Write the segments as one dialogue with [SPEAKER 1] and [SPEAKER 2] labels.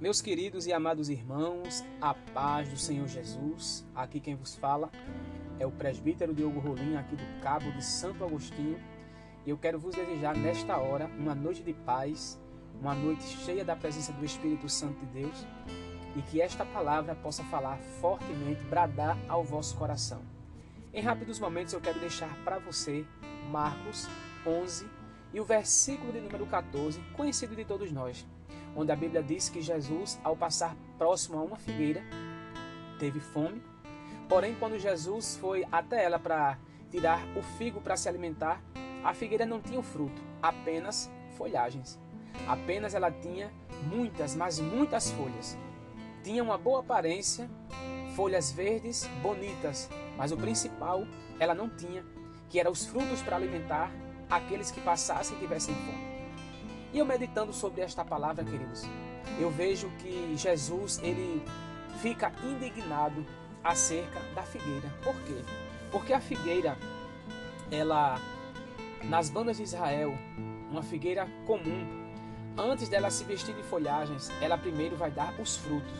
[SPEAKER 1] Meus queridos e amados irmãos, a paz do Senhor Jesus. Aqui quem vos fala é o presbítero Diogo Rolim, aqui do Cabo de Santo Agostinho. E eu quero vos desejar nesta hora uma noite de paz, uma noite cheia da presença do Espírito Santo de Deus e que esta palavra possa falar fortemente, bradar ao vosso coração. Em rápidos momentos eu quero deixar para você Marcos 11 e o versículo de número 14, conhecido de todos nós onde a Bíblia diz que Jesus, ao passar próximo a uma figueira, teve fome. Porém, quando Jesus foi até ela para tirar o figo para se alimentar, a figueira não tinha o fruto, apenas folhagens. Apenas ela tinha muitas, mas muitas folhas. Tinha uma boa aparência, folhas verdes, bonitas, mas o principal ela não tinha, que eram os frutos para alimentar aqueles que passassem e tivessem fome. E eu meditando sobre esta palavra, queridos, eu vejo que Jesus ele fica indignado acerca da figueira. Por quê? Porque a figueira, ela nas bandas de Israel, uma figueira comum, antes dela se vestir de folhagens, ela primeiro vai dar os frutos.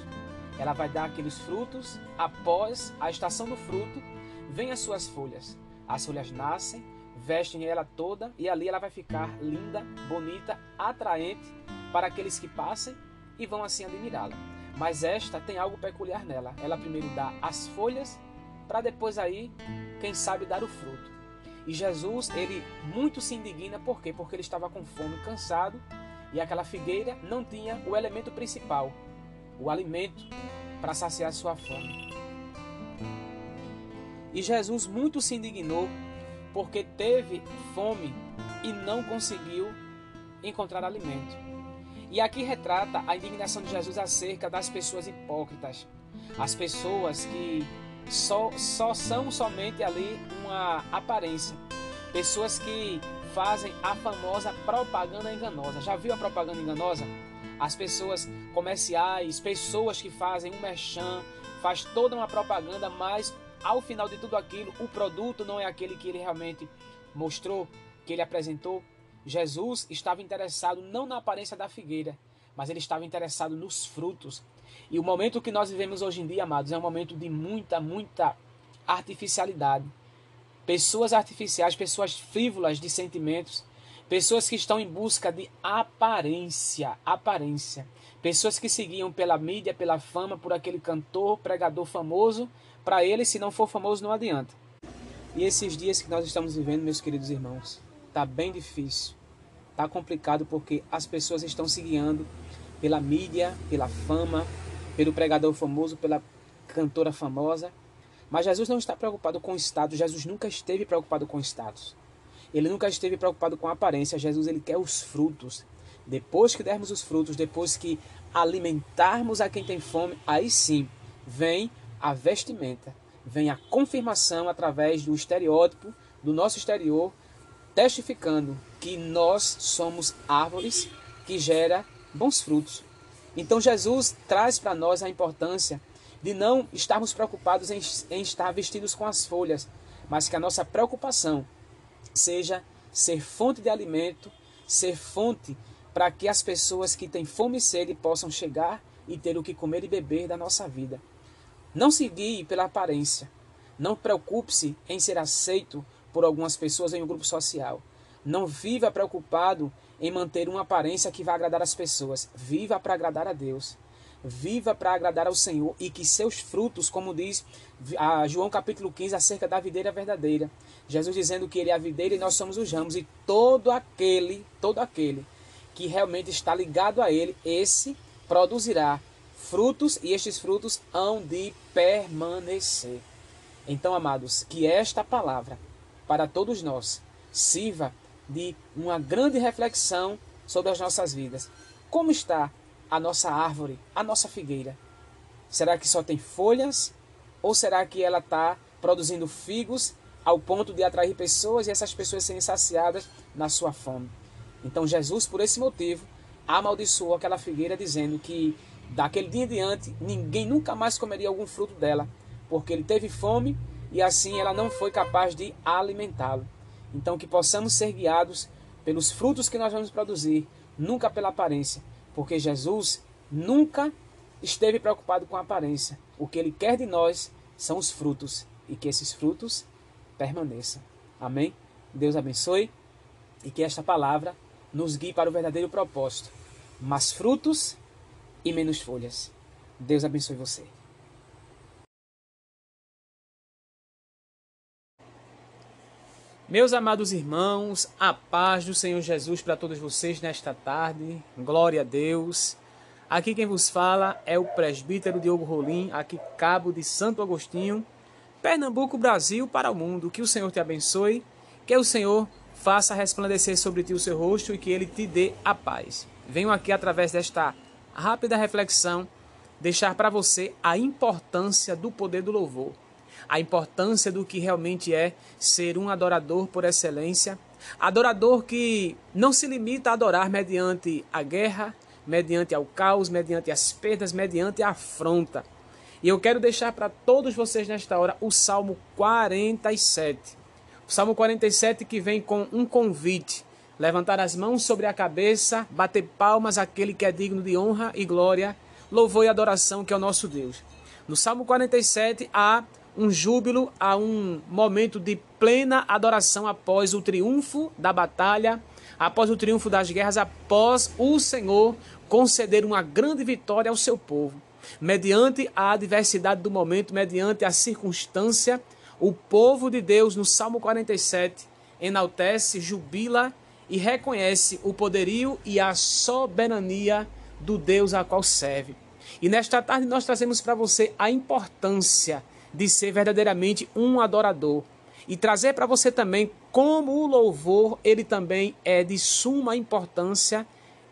[SPEAKER 1] Ela vai dar aqueles frutos, após a estação do fruto, vem as suas folhas. As folhas nascem, vestem ela toda e ali ela vai ficar linda, bonita, atraente para aqueles que passem e vão assim admirá-la. Mas esta tem algo peculiar nela. Ela primeiro dá as folhas para depois aí, quem sabe, dar o fruto. E Jesus, ele muito se indigna, por quê? Porque ele estava com fome, cansado, e aquela figueira não tinha o elemento principal, o alimento para saciar sua fome. E Jesus muito se indignou porque teve fome e não conseguiu encontrar alimento. E aqui retrata a indignação de Jesus acerca das pessoas hipócritas, as pessoas que só, só são somente ali uma aparência, pessoas que fazem a famosa propaganda enganosa. Já viu a propaganda enganosa? As pessoas comerciais, pessoas que fazem um merchan, faz toda uma propaganda, mas ao final de tudo aquilo, o produto não é aquele que ele realmente mostrou, que ele apresentou. Jesus estava interessado não na aparência da figueira, mas ele estava interessado nos frutos. E o momento que nós vivemos hoje em dia, amados, é um momento de muita, muita artificialidade. Pessoas artificiais, pessoas frívolas de sentimentos, pessoas que estão em busca de aparência, aparência. Pessoas que seguiam pela mídia, pela fama, por aquele cantor, pregador famoso, para ele, se não for famoso, não adianta. E esses dias que nós estamos vivendo, meus queridos irmãos, tá bem difícil. Tá complicado porque as pessoas estão se guiando pela mídia, pela fama, pelo pregador famoso, pela cantora famosa. Mas Jesus não está preocupado com o status. Jesus nunca esteve preocupado com o status. Ele nunca esteve preocupado com a aparência. Jesus ele quer os frutos. Depois que dermos os frutos, depois que alimentarmos a quem tem fome, aí sim vem a vestimenta, vem a confirmação através do estereótipo do nosso exterior, testificando que nós somos árvores que gera bons frutos. Então Jesus traz para nós a importância de não estarmos preocupados em, em estar vestidos com as folhas, mas que a nossa preocupação seja ser fonte de alimento, ser fonte para que as pessoas que têm fome e sede possam chegar e ter o que comer e beber da nossa vida. Não se guie pela aparência. Não preocupe-se em ser aceito por algumas pessoas em um grupo social. Não viva preocupado em manter uma aparência que vai agradar as pessoas. Viva para agradar a Deus. Viva para agradar ao Senhor e que seus frutos, como diz João capítulo 15, acerca da videira verdadeira. Jesus dizendo que ele é a videira e nós somos os ramos e todo aquele, todo aquele que realmente está ligado a ele, esse produzirá frutos e estes frutos hão de permanecer. Então, amados, que esta palavra para todos nós sirva de uma grande reflexão sobre as nossas vidas. Como está a nossa árvore, a nossa figueira? Será que só tem folhas? Ou será que ela está produzindo figos ao ponto de atrair pessoas e essas pessoas serem saciadas na sua fome? Então Jesus, por esse motivo, amaldiçoou aquela figueira, dizendo que Daquele dia em diante, ninguém nunca mais comeria algum fruto dela, porque ele teve fome e assim ela não foi capaz de alimentá-lo. Então, que possamos ser guiados pelos frutos que nós vamos produzir, nunca pela aparência, porque Jesus, nunca esteve preocupado com a aparência. O que ele quer de nós são os frutos e que esses frutos permaneçam. Amém? Deus abençoe e que esta palavra nos guie para o verdadeiro propósito. Mais frutos e menos folhas. Deus abençoe você. Meus amados irmãos, a paz do Senhor Jesus para todos vocês nesta tarde. Glória a Deus. Aqui quem vos fala é o presbítero Diogo Rolim, aqui cabo de Santo Agostinho, Pernambuco, Brasil, para o mundo. Que o Senhor te abençoe, que o Senhor faça resplandecer sobre ti o seu rosto e que ele te dê a paz. Venho aqui através desta rápida reflexão deixar para você a importância do poder do louvor a importância do que realmente é ser um adorador por excelência. Adorador que não se limita a adorar mediante a guerra, mediante ao caos, mediante as perdas, mediante a afronta. E eu quero deixar para todos vocês nesta hora o Salmo 47. O Salmo 47 que vem com um convite: levantar as mãos sobre a cabeça, bater palmas àquele que é digno de honra e glória, louvor e adoração que é o nosso Deus. No Salmo 47 há um júbilo, a um momento de plena adoração após o triunfo da batalha, após o triunfo das guerras, após o Senhor conceder uma grande vitória ao seu povo. Mediante a adversidade do momento, mediante a circunstância, o povo de Deus, no Salmo 47, enaltece, jubila e reconhece o poderio e a soberania do Deus a qual serve. E nesta tarde nós trazemos para você a importância de ser verdadeiramente um adorador e trazer para você também como o louvor ele também é de suma importância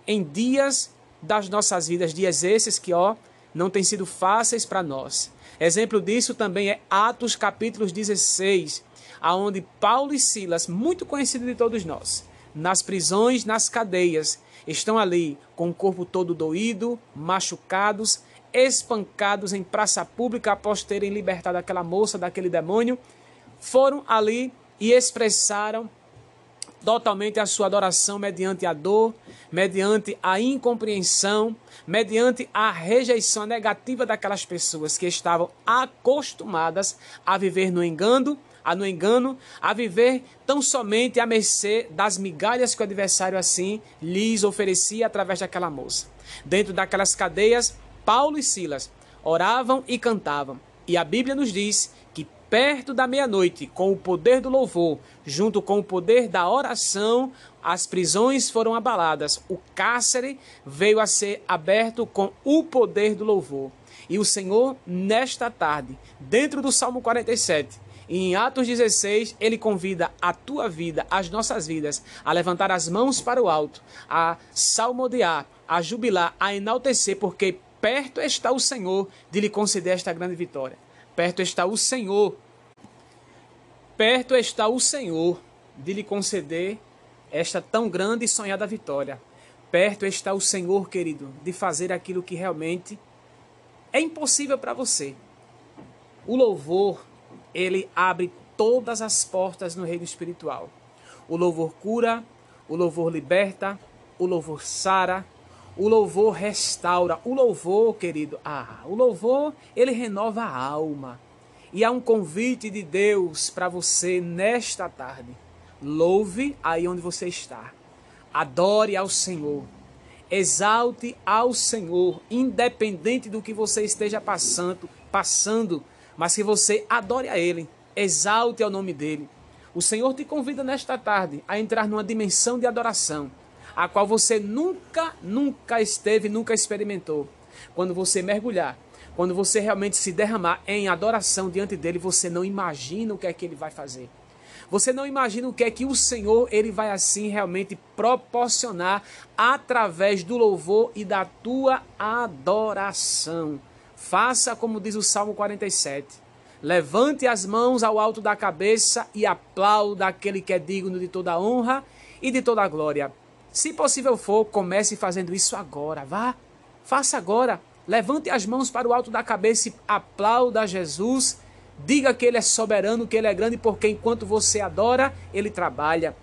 [SPEAKER 1] em dias das nossas vidas, dias esses que ó não têm sido fáceis para nós. Exemplo disso também é Atos capítulo 16, aonde Paulo e Silas, muito conhecido de todos nós, nas prisões, nas cadeias, estão ali com o corpo todo doído, machucados, espancados em praça pública após terem libertado aquela moça daquele demônio, foram ali e expressaram totalmente a sua adoração mediante a dor, mediante a incompreensão, mediante a rejeição negativa daquelas pessoas que estavam acostumadas a viver no engano, a no engano, a viver tão somente à mercê das migalhas que o adversário assim lhes oferecia através daquela moça. Dentro daquelas cadeias, Paulo e Silas oravam e cantavam. E a Bíblia nos diz que perto da meia-noite, com o poder do louvor, junto com o poder da oração, as prisões foram abaladas. O cárcere veio a ser aberto com o poder do louvor. E o Senhor, nesta tarde, dentro do Salmo 47, e em Atos 16, ele convida a tua vida, as nossas vidas, a levantar as mãos para o alto, a salmodiar, a jubilar, a enaltecer, porque perto está o Senhor de lhe conceder esta grande vitória. Perto está o Senhor. Perto está o Senhor de lhe conceder esta tão grande e sonhada vitória. Perto está o Senhor, querido, de fazer aquilo que realmente é impossível para você. O louvor, ele abre todas as portas no reino espiritual. O louvor cura, o louvor liberta, o louvor sara, o louvor restaura. O louvor, querido, ah, o louvor, ele renova a alma. E há um convite de Deus para você nesta tarde. Louve aí onde você está. Adore ao Senhor. Exalte ao Senhor, independente do que você esteja passando, passando, mas que você adore a ele. Exalte ao nome dele. O Senhor te convida nesta tarde a entrar numa dimensão de adoração a qual você nunca, nunca esteve, nunca experimentou. Quando você mergulhar, quando você realmente se derramar em adoração diante dele, você não imagina o que é que ele vai fazer. Você não imagina o que é que o Senhor ele vai assim realmente proporcionar através do louvor e da tua adoração. Faça como diz o Salmo 47. Levante as mãos ao alto da cabeça e aplauda aquele que é digno de toda honra e de toda glória. Se possível for, comece fazendo isso agora. Vá, faça agora. Levante as mãos para o alto da cabeça e aplauda Jesus. Diga que Ele é soberano, que Ele é grande, porque enquanto você adora, Ele trabalha.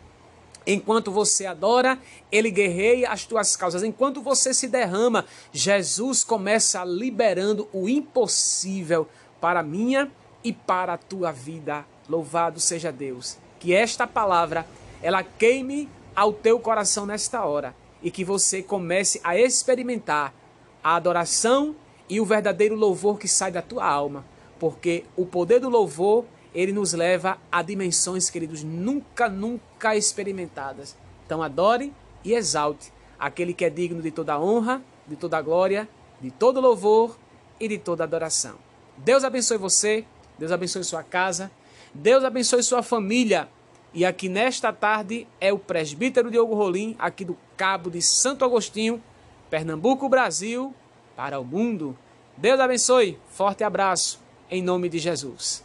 [SPEAKER 1] Enquanto você adora, ele guerreia as tuas causas. Enquanto você se derrama, Jesus começa liberando o impossível para a minha e para a tua vida. Louvado seja Deus. Que esta palavra ela queime ao teu coração nesta hora e que você comece a experimentar a adoração e o verdadeiro louvor que sai da tua alma, porque o poder do louvor ele nos leva a dimensões, queridos, nunca, nunca experimentadas. Então adore e exalte aquele que é digno de toda honra, de toda glória, de todo louvor e de toda adoração. Deus abençoe você, Deus abençoe sua casa, Deus abençoe sua família. E aqui nesta tarde é o presbítero Diogo Rolim, aqui do Cabo de Santo Agostinho, Pernambuco, Brasil, para o mundo. Deus abençoe. Forte abraço em nome de Jesus.